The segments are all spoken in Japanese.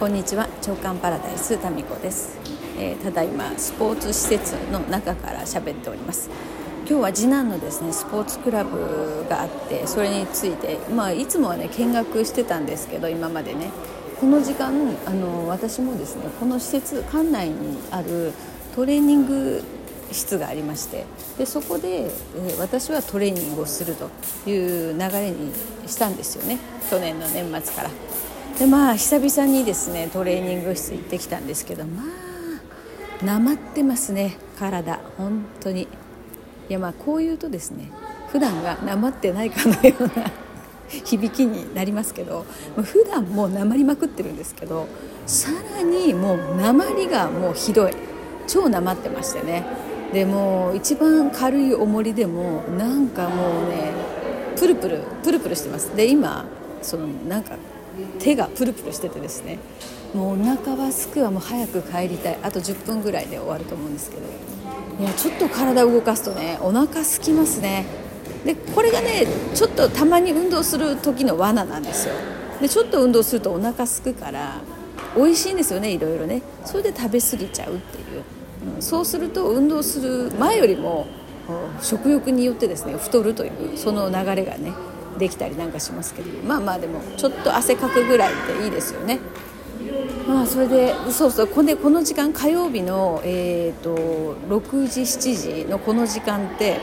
こんにちは。長官パラダイスタミコです、えー、ただいまスポーツ施設の中から喋っております。今日は次男のですねスポーツクラブがあってそれについてまあいつもはね見学してたんですけど今までね。この時間あの私もですねこの施設館内にあるトレーニング室がありましてでそこで、えー、私はトレーニングをするという流れにしたんですよね。去年の年末から。でまあ久々にですねトレーニング室行ってきたんですけどまあなまってますね体。本当に。いやまあこう言うとですね普段がなまってないかのような響きになりますけど普段もうなまりまくってるんですけどさらにもうなまりがもうひどい。超なまってましてね。でも一番軽い重りでもなんかもうねプルプルプルプルしてます。で今そのなんか手がプルプルしててですね。もうお腹はすくはもう早く帰りたい。あと10分ぐらいで終わると思うんですけど。いやちょっと体を動かすとねお腹空きますね。でこれがねちょっとたまに運動する時の罠なんですよ。でちょっと運動するとお腹すくから美味しいんですよねいろいろね。それで食べ過ぎちゃうっていう、うん、そうすると運動する前よりも食欲によってですね太るというその流れがねできたりなんかしますけどまあまあでもちょっと汗かくぐらいっていいですよね。まあそれでそうそうこでこの時間火曜日の、えーと、6時7時のこの時間って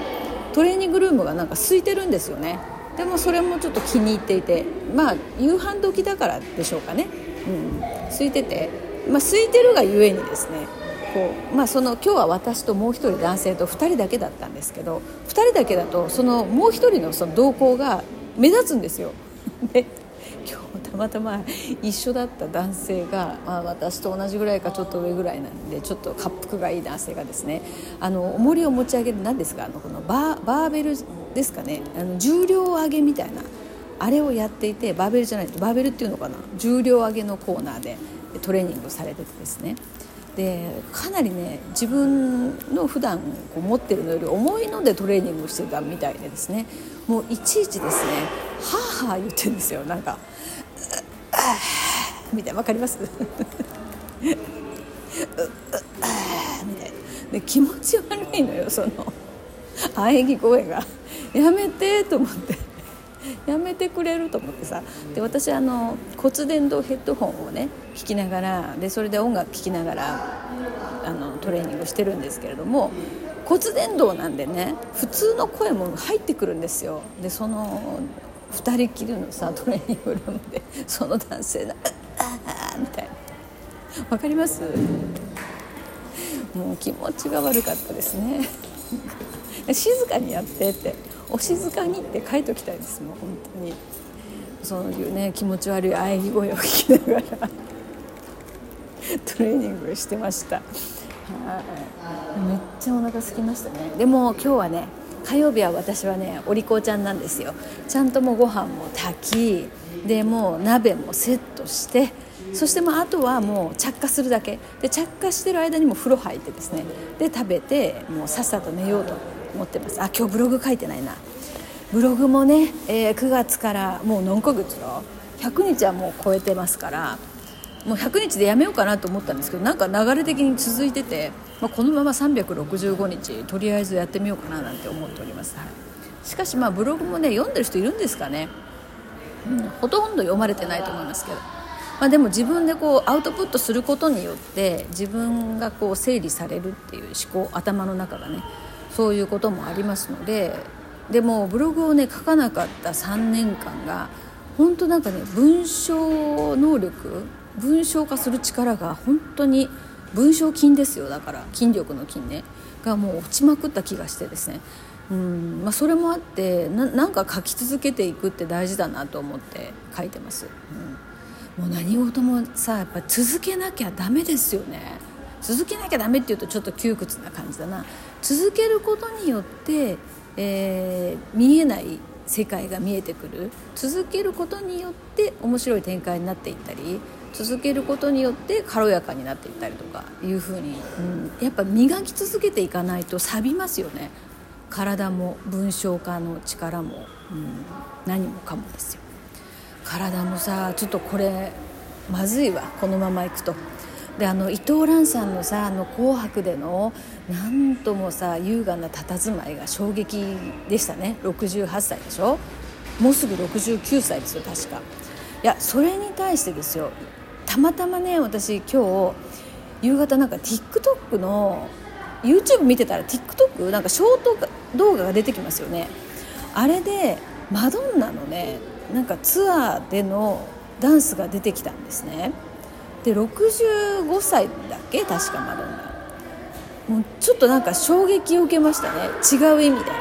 トレーニングルームがなんか空いてるんですよね。でもそれもちょっと気に入っていてまあ夕飯時だからでしょうかね、うん、空いてて、まあ、空いてるがゆえにですねこう、まあ、その今日は私ともう一人男性と2人だけだったんですけど2人だけだとそのもう一人のその動向が目立つんですよ。で 今日たまたま一緒だった男性が、まあ、私と同じぐらいかちょっと上ぐらいなんでちょっと滑腹がいい男性がですねあの重りを持ち上げる何ですか？あのこのバーバーベルですかね？あの重量上げみたいなあれをやっていてバーベルじゃないバーベルっていうのかな？重量上げのコーナーでトレーニングされててですね。でかなりね自分の普段こう持ってるのより重いのでトレーニングしてたみたいでですね。もういちいちですねはあはあ言ってるんですよ。なんか「みたいな。分かります？みたいな。で気持ち悪いのよその喘ぎ声が。やめてと思って。やめてくれると思ってさ。で私あの骨伝導ヘッドホンをね聞きながらでそれで音楽聴きながらあのトレーニングしてるんですけれども骨伝導なんでね普通の声も入ってくるんですよ。でその2人きりのさトレーニングルームでその男性が「ああ」みたいな。わかります？もう気持ちが悪かったですね。静かにやってってお静かにって書いときたいですもう本当に。そういうね気持ち悪い喘ぎ声を聞きながら トレーニングしてました。はい。めっちゃお腹空きましたね。でも今日はね火曜日は私はねお利口ちゃんなんですよ。ちゃんともうご飯も炊きでもう鍋もセットしてそしてもうあとはもう着火するだけ。で着火してる間にも風呂入ってですね。で食べてもうさっさと寝ようと。思ってます。あ今日ブログ書いてないな。ブログもね、えー、9月からもう何ヶ月だ100日はもう超えてますからもう100日でやめようかなと思ったんですけどなんか流れ的に続いてて、まあ、このまま365日とりあえずやってみようかななんて思っております、はい、しかしまあブログもね読んでる人いるんですかね、うん、ほとんど読まれてないと思いますけど、まあ、でも自分でこうアウトプットすることによって自分がこう整理されるっていう思考頭の中がねそういうこともありますのででもブログをね書かなかった3年間が本当なんかね文章能力文章化する力が本当に文章筋ですよ。だから筋力の筋ねがもう落ちまくった気がしてですね。うんまあ、それもあってなんか書き続けていくって大事だなと思って書いてます、うん、もう何事もさやっぱ続けなきゃダメですよね。続けなきゃダメっていうとちょっと窮屈な感じだな。続けることによって、えー、見えない世界が見えてくる。続けることによって面白い展開になっていったり続けることによって軽やかになっていったりとかいうふうに、うん、やっぱ磨き続けていかないと錆びますよね。体も文章化の力も、うん、何もかもですよ。体もさちょっとこれまずいわ。このままいくと。であの伊藤蘭さんのさ「あの紅白」でのなんともさ優雅な佇まいが衝撃でしたね。68歳でしょ？もうすぐ69歳ですよ確か。いやそれに対してですよたまたまね私今日夕方なんか TikTok の YouTube 見てたら TikTok なんかショート動画が出てきますよね。あれでマドンナのねなんかツアーでのダンスが出てきたんですね。で65歳だっけ？確かマドンナ。もうちょっとなんか衝撃を受けましたね。違う意味で。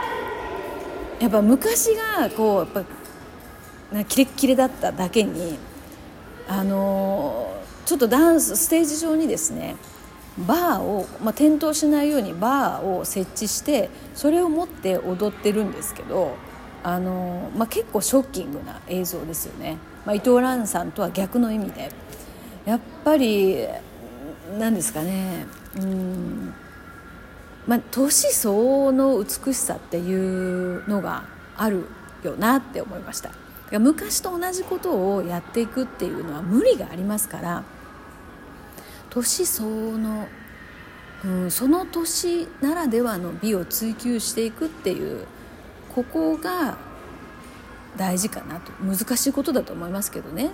やっぱ昔がこうやっぱなキレッキレだっただけにあのー、ちょっとダンスステージ上にですねバーを、まあ、転倒しないようにバーを設置してそれを持って踊ってるんですけどあの、まあ、結構ショッキングな映像ですよね、まあ、伊藤蘭さんとは逆の意味で。やっぱり何ですかね。うん。まあ年相応の美しさっていうのがあるよなって思いました。昔と同じことをやっていくっていうのは無理がありますから年相応の、うん、その年ならではの美を追求していくっていうここが大事かなと。難しいことだと思いますけどね、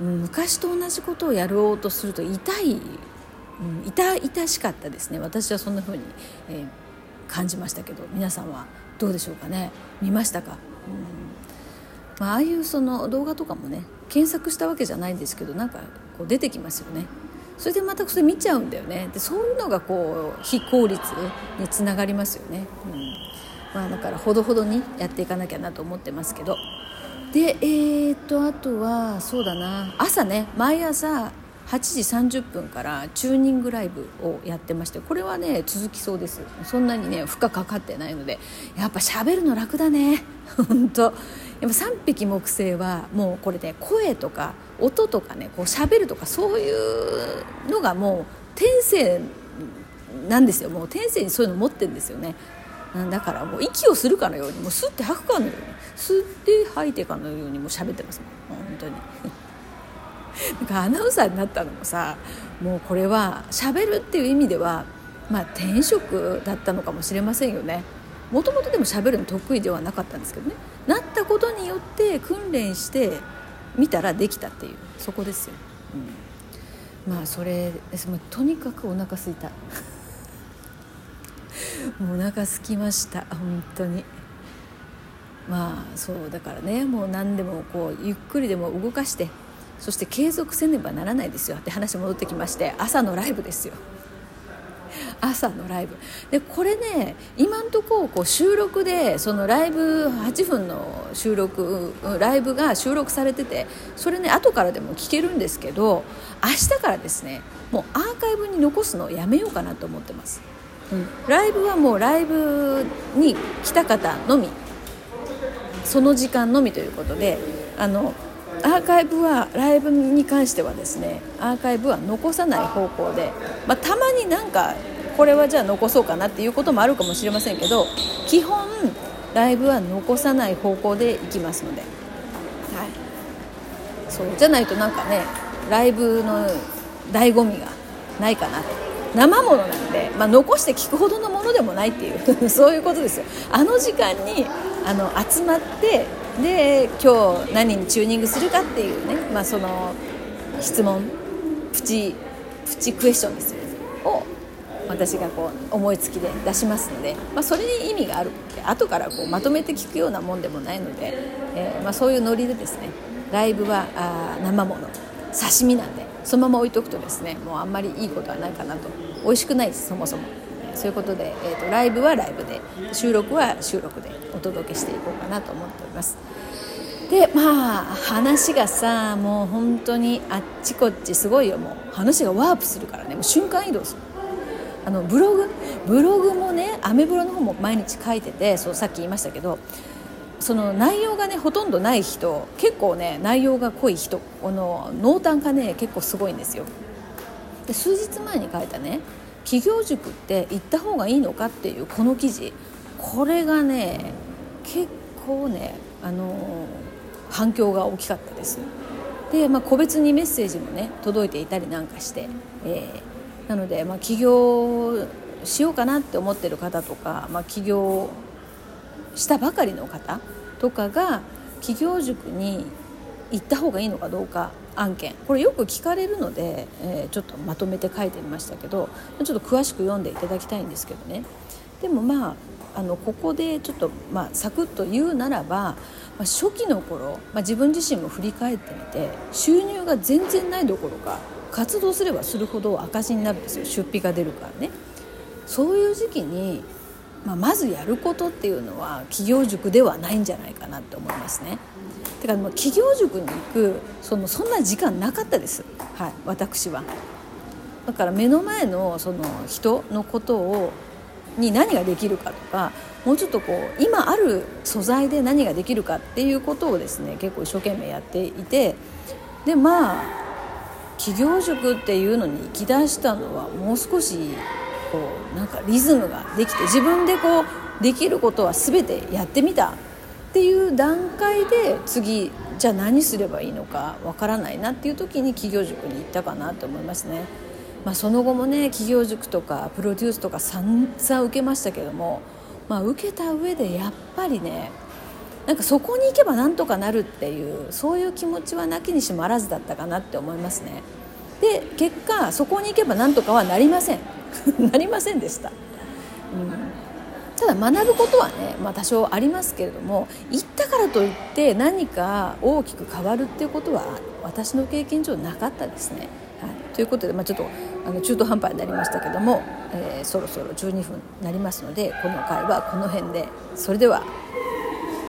昔と同じことをやろうとすると痛い、うん、痛々しかったですね。私はそんな風に、えー、感じましたけど皆さんはどうでしょうかね。見ましたか、うん。まあ、ああいうその動画とかもね検索したわけじゃないんですけどなんかこう出てきますよね。それでまたそれ見ちゃうんだよね。でそういうのがこう非効率につながりますよね、うん。まあ、だからほどほどにやっていかなきゃなと思ってますけど。でえー、っとあとはそうだな。朝ね毎朝8時30分からチューニングライブをやってましてこれはね続きそうです。そんなにね負荷かかってないのでやっぱ喋るの楽だね。本当。やっぱ3匹木星はもうこれで、声とか音とかねこう喋るとかそういうのがもう天性なんですよ。もう天性にそういうの持ってるんですよね。だからもう息をするかのようにもう吸って吐くかのように吸って吐いてかのようにもう喋ってますもん。本当に。なんかアナウンサーになったのもさもうこれは喋るっていう意味ではまあ天職だったのかもしれませんよね。もともとでも喋るの得意ではなかったんですけどね。なったことによって訓練して見たらできたっていう。そこですよ、うん、まあそれです。とにかくお腹すいた。もうお腹すきました。本当に。まあそうだからねもう何でもこうゆっくりでも動かしてそして継続せねばならないですよ。って話戻ってきまして朝のライブですよ。朝のライブ。でこれね今んとここう収録でそのライブ8分の収録ライブが収録されててそれね後からでも聞けるんですけど明日からですねもうアーカイブに残すのをやめようかなと思ってます、ライブはもうライブに来た方のみ。その時間のみということであのアーカイブはライブに関してはですねアーカイブは残さない方向で、まあ、たまになんかこれはじゃあ残そうかなっていうこともあるかもしれませんけど基本ライブは残さない方向でいきますので、はい、そうじゃないとなんかねライブの醍醐味がないかなと。生ものなんで、まあ、残して聞くほどのものでもないっていう そういうことですよ。あの時間にあの集まってで今日何にチューニングするかっていうね、まあ、その質問プチプチクエスチョンですよを私がこう思いつきで出しますので、まあ、それに意味があるって後からこうまとめて聞くようなもんでもないので、えー、まあ、そういうノリでですねライブはあ生もの刺身なんでそのまま置いとくとですねもうあんまりいいことはないかなと。美味しくないですそもそも。そういうことで、えーと、ライブはライブで収録は収録でお届けしていこうかなと思っております。でまあ話がさもう本当にあっちこっちすごいよ。もう話がワープするからね。もう瞬間移動する。あのブログ？ブログもねアメブロの方も毎日書いててそうさっき言いましたけどその内容がねほとんどない人結構ね内容が濃い人この濃淡がね結構すごいんですよ。で数日前に書いたね企業塾って行った方がいいのかっていうこの記事。これがね結構ねあの反響が大きかったです。で、まあ、個別にメッセージもね届いていたりなんかして、えー、なので、まあ、起業しようかなって思ってる方とか、まあ、起業したばかりの方とかが起業塾に行った方がいいのかどうか案件。これよく聞かれるので、えー、ちょっとまとめて書いてみましたけどちょっと詳しく読んでいただきたいんですけどね。でもまああのここでちょっと、まあ、サクッと言うならば、まあ、初期の頃、まあ、自分自身も振り返ってみて収入が全然ないどころか活動すればするほど赤字になるんですよ。出費が出るからね。そういう時期に、まあ、まずやることっていうのは企業塾ではないんじゃないかなって思いますね。てかもう企業塾に行くそのそんな時間なかったです、はい、私は。だから目の前のその人のことをに何ができるかとかもうちょっとこう今ある素材で何ができるかっていうことをですね結構一生懸命やっていてでまあ企業塾っていうのに行き出したのはもう少しこうなんかリズムができて自分でこうできることは全てやってみたっていう段階で次じゃあ何すればいいのかわからないなっていう時に企業塾に行ったかなと思いますね。まあ、その後もね企業塾とかプロデュースとか散々受けましたけども、まあ、受けた上でやっぱりねなんかそこに行けばなんとかなるっていうそういう気持ちはなきにしもあらずだったかなって思いますね。で結果そこに行けばなんとかはなりません なりませんでした。うんただ学ぶことはね、まあ、多少ありますけれども行ったからといって何か大きく変わるっていうことは私の経験上なかったですね。はい、ということで、まあ、ちょっとあの中途半端になりましたけども、えー、そろそろ12分になりますのでこの回はこの辺でそれでは